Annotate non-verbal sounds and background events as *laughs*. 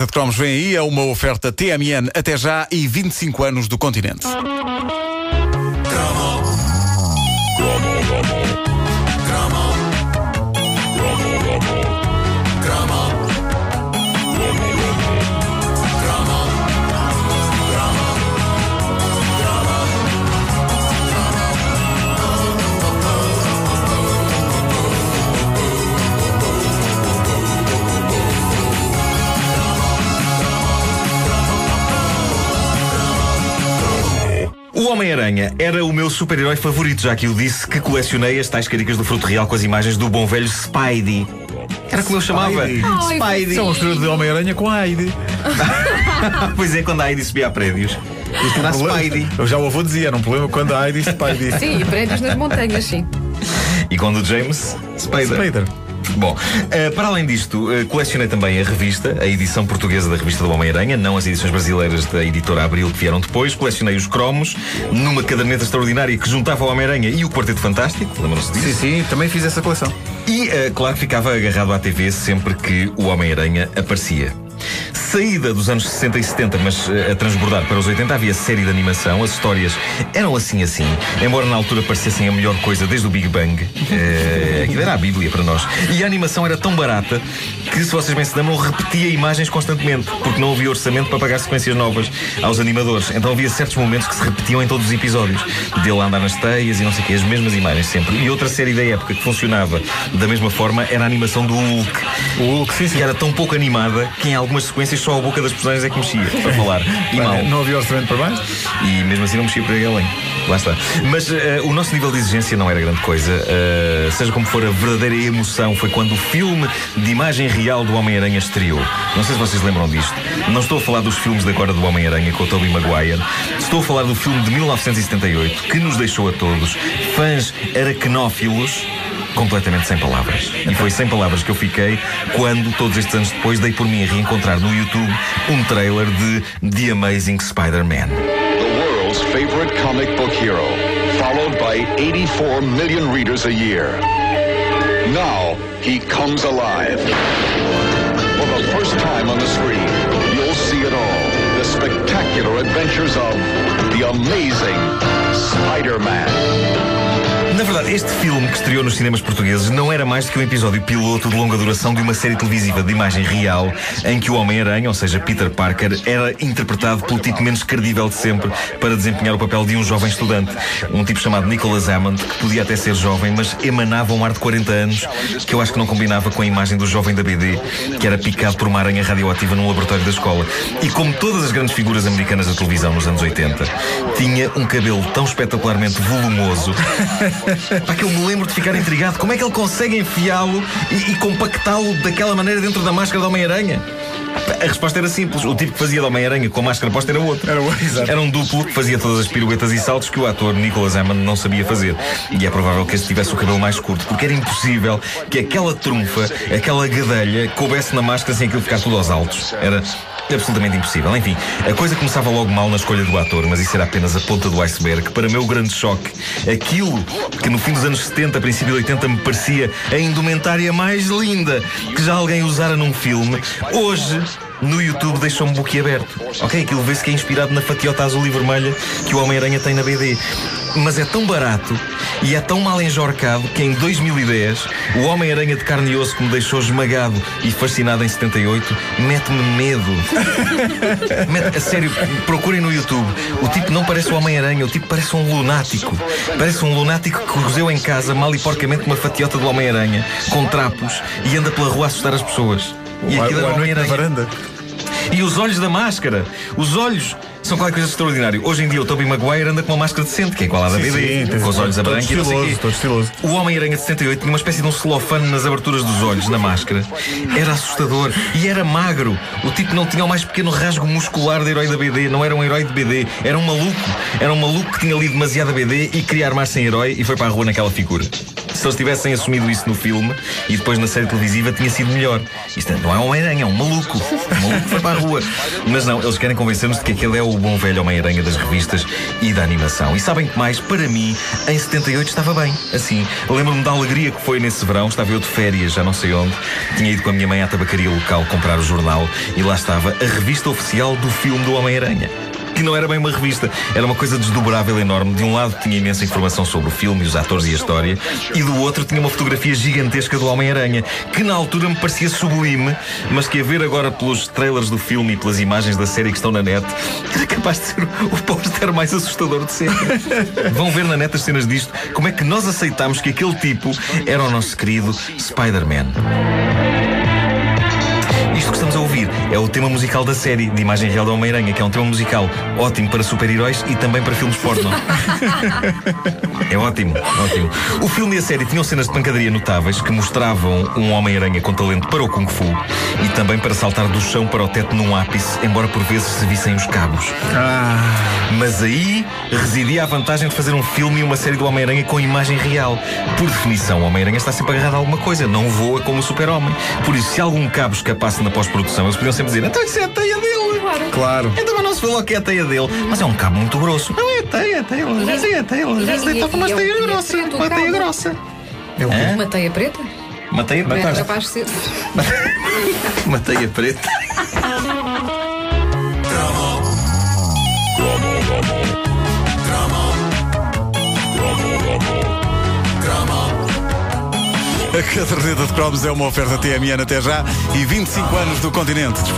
De cromos vem aí, é uma oferta TMN até já e 25 anos do continente. Homem-Aranha era o meu super-herói favorito, já que eu disse que colecionei as tais caricas do fruto real com as imagens do bom velho Spidey. Era como eu chamava. Spidey. Spidey. Um mistura de Homem-Aranha com a Heidi. *laughs* pois é, quando a Heidi subia a prédios. Isto era a Spidey. Eu já o avô dizia, era um problema quando a Heidi Spidey. Sim, prédios nas montanhas, sim. E quando o James Spider. Spider. Bom, eh, para além disto, eh, colecionei também a revista, a edição portuguesa da revista do Homem-Aranha, não as edições brasileiras da editora Abril que vieram depois. Colecionei os cromos numa caderneta extraordinária que juntava o Homem-Aranha e o Quarteto Fantástico, lembram-se disso? Sim, sim, também fiz essa coleção. E, eh, claro, ficava agarrado à TV sempre que o Homem-Aranha aparecia. Saída dos anos 60 e 70, mas eh, a transbordar para os 80, havia série de animação. As histórias eram assim assim, embora na altura parecessem a melhor coisa desde o Big Bang. Eh, aquilo era a Bíblia para nós. E a animação era tão barata que, se vocês bem se lembram, repetia imagens constantemente, porque não havia orçamento para pagar sequências novas aos animadores. Então havia certos momentos que se repetiam em todos os episódios. Dele a andar nas teias e não sei o quê, as mesmas imagens sempre. E outra série da época que funcionava da mesma forma era a animação do Hulk. O Hulk, sim, sim. Que era tão pouco animada que em algumas sequências só a boca das personagens é que mexia para falar. E mal. Não havia orçamento para mais? E mesmo assim não mexia para além. Lá está. Mas eh, o nosso nível de exigência não era grande coisa. Eh, seja como for, a verdadeira emoção foi quando o filme de imagem real do Homem-Aranha estreou. Não sei se vocês lembram disto. Não estou a falar dos filmes de agora do Homem-Aranha com o Tobey Maguire. Estou a falar do filme de 1978 que nos deixou a todos, fãs aracnófilos, completamente sem palavras. E foi sem palavras que eu fiquei quando, todos estes anos depois, dei por mim a reencontrar no YouTube um trailer de The Amazing Spider-Man. the world's favorite comic book hero, followed by 84 million readers a year. Now he comes alive. For the first time on the screen, you'll see it all. The spectacular adventures of the amazing Spider-Man. Este filme que estreou nos cinemas portugueses não era mais do que um episódio piloto de longa duração de uma série televisiva de imagem real em que o Homem-Aranha, ou seja, Peter Parker, era interpretado pelo tipo menos credível de sempre para desempenhar o papel de um jovem estudante. Um tipo chamado Nicholas Hammond, que podia até ser jovem, mas emanava um ar de 40 anos que eu acho que não combinava com a imagem do jovem da BD, que era picado por uma aranha radioativa num laboratório da escola. E como todas as grandes figuras americanas da televisão nos anos 80, tinha um cabelo tão espetacularmente volumoso Pá, que eu me lembro de ficar intrigado. Como é que ele consegue enfiá-lo e, e compactá-lo daquela maneira dentro da máscara do Homem-Aranha? A resposta era simples. O tipo que fazia de Homem-Aranha com a máscara posta era outro. Era. Era um duplo que fazia todas as piruetas e saltos que o ator Nicholas Hammond não sabia fazer. E é provável que este tivesse o cabelo mais curto, porque era impossível que aquela trunfa, aquela gadelha, coubesse na máscara sem aquilo ficar tudo aos altos. Era absolutamente impossível. Enfim, a coisa começava logo mal na escolha do ator, mas isso era apenas a ponta do iceberg. Para meu grande choque, aquilo que no fim dos anos 70, princípio de 80, me parecia a indumentária mais linda que já alguém usara num filme, hoje no YouTube deixou-me boquiaberto. Ok, aquilo vê-se que é inspirado na fatiota azul e vermelha que o Homem-Aranha tem na BD. Mas é tão barato e é tão mal enjorcado que em 2010 o Homem-Aranha de carne e osso que me deixou esmagado e fascinado em 78 mete-me medo. *laughs* Mete- a sério, procurem no YouTube. O tipo não parece o Homem-Aranha, o tipo parece um lunático. Parece um lunático que cozeu em casa mal e porcamente uma fatiota do Homem-Aranha com trapos e anda pela rua a assustar as pessoas. E aquilo era o Homem-Aranha. E os olhos da máscara. Os olhos são qualquer coisa de extraordinário. Hoje em dia o Tobey Maguire anda com uma máscara decente, que é igual à da BD, sim, com os olhos a branco e não estiloso, quê. todo estiloso. O Homem-Aranha de 78 tinha uma espécie de um celofane nas aberturas dos olhos, na máscara. Era assustador. E era magro. O tipo não tinha o mais pequeno rasgo muscular de herói da BD. Não era um herói de BD. Era um maluco. Era um maluco que tinha lido demasiado a BD e queria armar-se em herói e foi para a rua naquela figura. Se eles tivessem assumido isso no filme e depois na série televisiva tinha sido melhor. Isto não é um Homem-Aranha, é um maluco. Um maluco foi para a rua. Mas não, eles querem convencer-nos de que aquele é o bom velho Homem-Aranha das revistas e da animação. E sabem que mais? Para mim, em 78 estava bem. Assim, lembro-me da alegria que foi nesse verão. Estava eu de férias, já não sei onde. Tinha ido com a minha mãe à tabacaria local comprar o jornal e lá estava a revista oficial do filme do Homem-Aranha que não era bem uma revista, era uma coisa desdobrável enorme. De um lado tinha imensa informação sobre o filme, os atores e a história, e do outro tinha uma fotografia gigantesca do Homem-Aranha, que na altura me parecia sublime, mas que a ver agora pelos trailers do filme e pelas imagens da série que estão na net, era capaz de ser o póster mais assustador de sempre. *laughs* Vão ver na net as cenas disto, como é que nós aceitámos que aquele tipo era o nosso querido Spider-Man. Isto que estamos a ouvir é o tema musical da série de imagem real da Homem-Aranha, que é um tema musical ótimo para super-heróis e também para filmes porno. *laughs* é ótimo, ótimo. O filme e a série tinham cenas de pancadaria notáveis que mostravam um Homem-Aranha com talento para o Kung Fu e também para saltar do chão para o teto num ápice, embora por vezes se vissem os cabos. Mas aí residia a vantagem de fazer um filme e uma série do Homem-Aranha com imagem real. Por definição, o Homem-Aranha está sempre agarrado a alguma coisa, não voa como o super-homem. Por isso, se algum cabo escapasse na pós-produção, eles podiam sempre dizer: então isso é a teia dele. Claro. Claro. Então mas não se vê logo que é a teia dele. Mas é um cabo muito grosso. Não é a teia, é a teia. Às vezes é a teia. Às vezes E- está com uma teia grossa. Uma teia grossa. É Uma teia preta? Uma teia É preta. capaz de ser. *laughs* Uma teia preta. *laughs* caderneta de cromos é uma oferta TMN até já e 25 anos do continente.